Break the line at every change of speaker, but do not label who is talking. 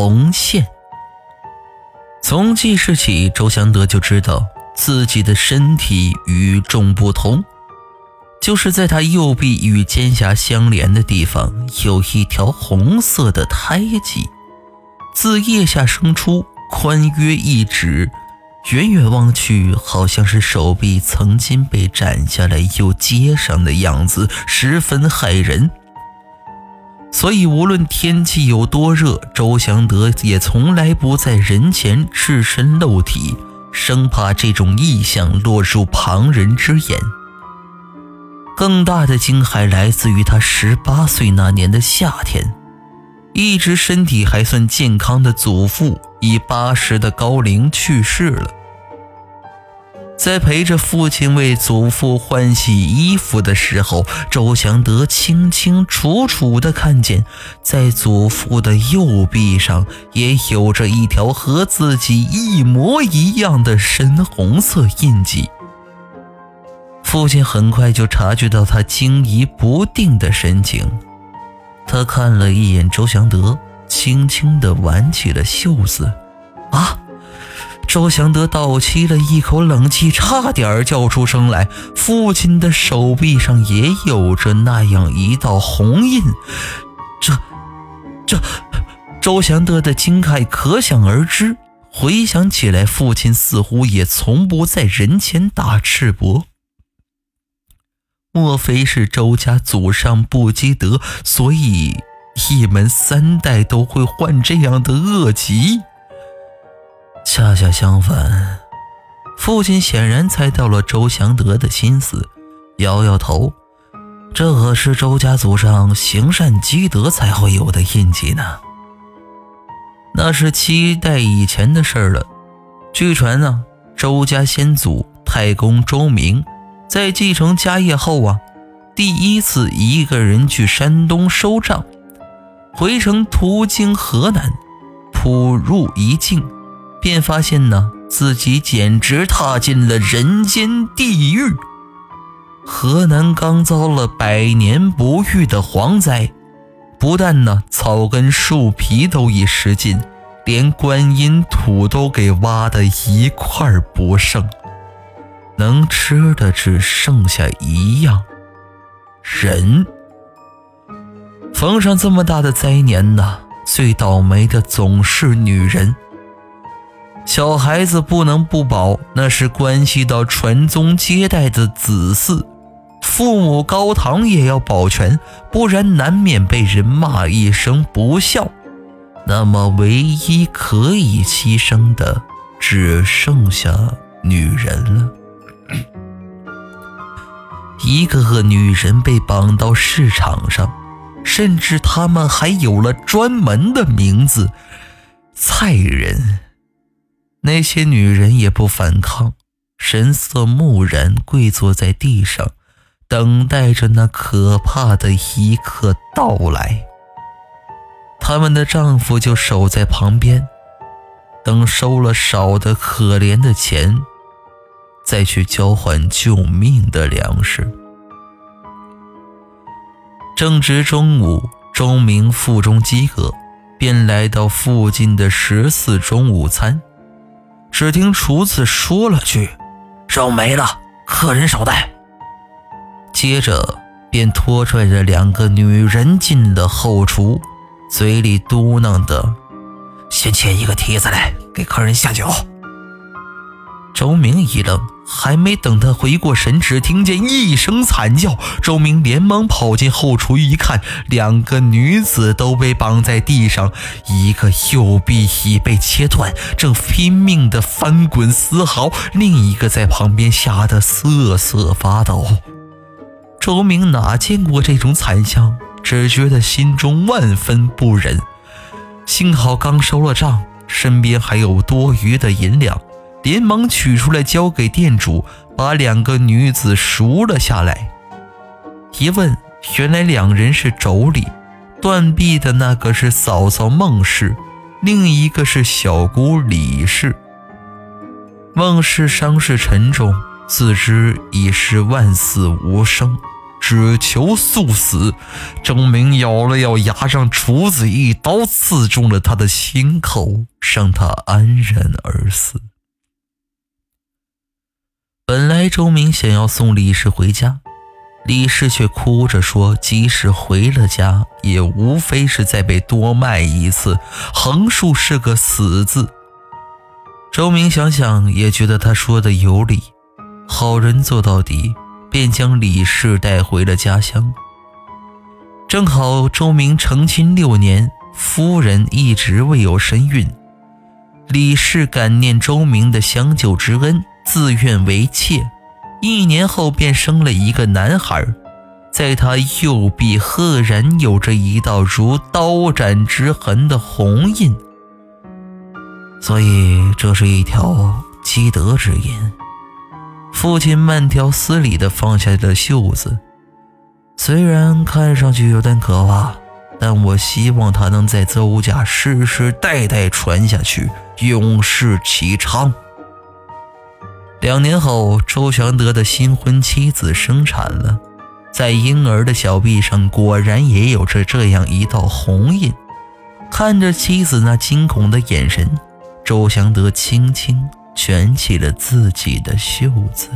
红线。从记事起，周祥德就知道自己的身体与众不同，就是在他右臂与肩胛相连的地方有一条红色的胎记，自腋下生出，宽约一指，远远望去，好像是手臂曾经被斩下来又接上的样子，十分骇人。所以，无论天气有多热，周祥德也从来不在人前赤身露体，生怕这种异象落入旁人之眼。更大的惊骇来自于他十八岁那年的夏天，一直身体还算健康的祖父以八十的高龄去世了。在陪着父亲为祖父换洗衣服的时候，周祥德清清楚楚地看见，在祖父的右臂上也有着一条和自己一模一样的深红色印记。父亲很快就察觉到他惊疑不定的神情，他看了一眼周祥德，轻轻地挽起了袖子。啊！周祥德倒吸了一口冷气，差点叫出声来。父亲的手臂上也有着那样一道红印，这、这……周祥德的惊骇可想而知。回想起来，父亲似乎也从不在人前打赤膊。莫非是周家祖上不积德，所以一门三代都会患这样的恶疾？恰恰相反，父亲显然猜到了周祥德的心思，摇摇头：“这可是周家祖上行善积德才会有的印记呢。那是七代以前的事了。据传呢，周家先祖太公周明在继承家业后啊，第一次一个人去山东收账，回程途经河南，普入一境。”便发现呢，自己简直踏进了人间地狱。河南刚遭了百年不遇的蝗灾，不但呢草根树皮都已食尽，连观音土都给挖的一块不剩，能吃的只剩下一样人。逢上这么大的灾年呢，最倒霉的总是女人。小孩子不能不保，那是关系到传宗接代的子嗣，父母高堂也要保全，不然难免被人骂一声不孝。那么唯一可以牺牲的，只剩下女人了。一个个女人被绑到市场上，甚至她们还有了专门的名字——菜人。那些女人也不反抗，神色木然，跪坐在地上，等待着那可怕的一刻到来。他们的丈夫就守在旁边，等收了少的可怜的钱，再去交换救命的粮食。正值中午，周明腹中饥饿，便来到附近的十四中午餐。只听厨子说了句：“肉没了，客人少带。”接着便拖拽着两个女人进了后厨，嘴里嘟囔的：“先切一个蹄子来，给客人下酒。”周明一愣。还没等他回过神，只听见一声惨叫。周明连忙跑进后厨，一看，两个女子都被绑在地上，一个右臂已被切断，正拼命地翻滚嘶嚎；另一个在旁边吓得瑟瑟发抖。周明哪见过这种惨象，只觉得心中万分不忍。幸好刚收了账，身边还有多余的银两。连忙取出来交给店主，把两个女子赎了下来。一问，原来两人是妯娌，断臂的那个是嫂嫂孟氏，另一个是小姑李氏。孟氏伤势沉重，自知已是万死无生，只求速死。郑明咬了咬牙，让厨子一刀刺中了他的心口，让他安然而死。本来周明想要送李氏回家，李氏却哭着说：“即使回了家，也无非是再被多卖一次，横竖是个死字。”周明想想也觉得他说的有理，好人做到底，便将李氏带回了家乡。正好周明成亲六年，夫人一直未有身孕，李氏感念周明的相救之恩。自愿为妾，一年后便生了一个男孩，在他右臂赫然有着一道如刀斩之痕的红印，所以这是一条积德之印。父亲慢条斯理地放下了袖子，虽然看上去有点可怕，但我希望他能在邹家世世代代传下去，永世其昌。两年后，周祥德的新婚妻子生产了，在婴儿的小臂上果然也有着这样一道红印。看着妻子那惊恐的眼神，周祥德轻轻卷起了自己的袖子。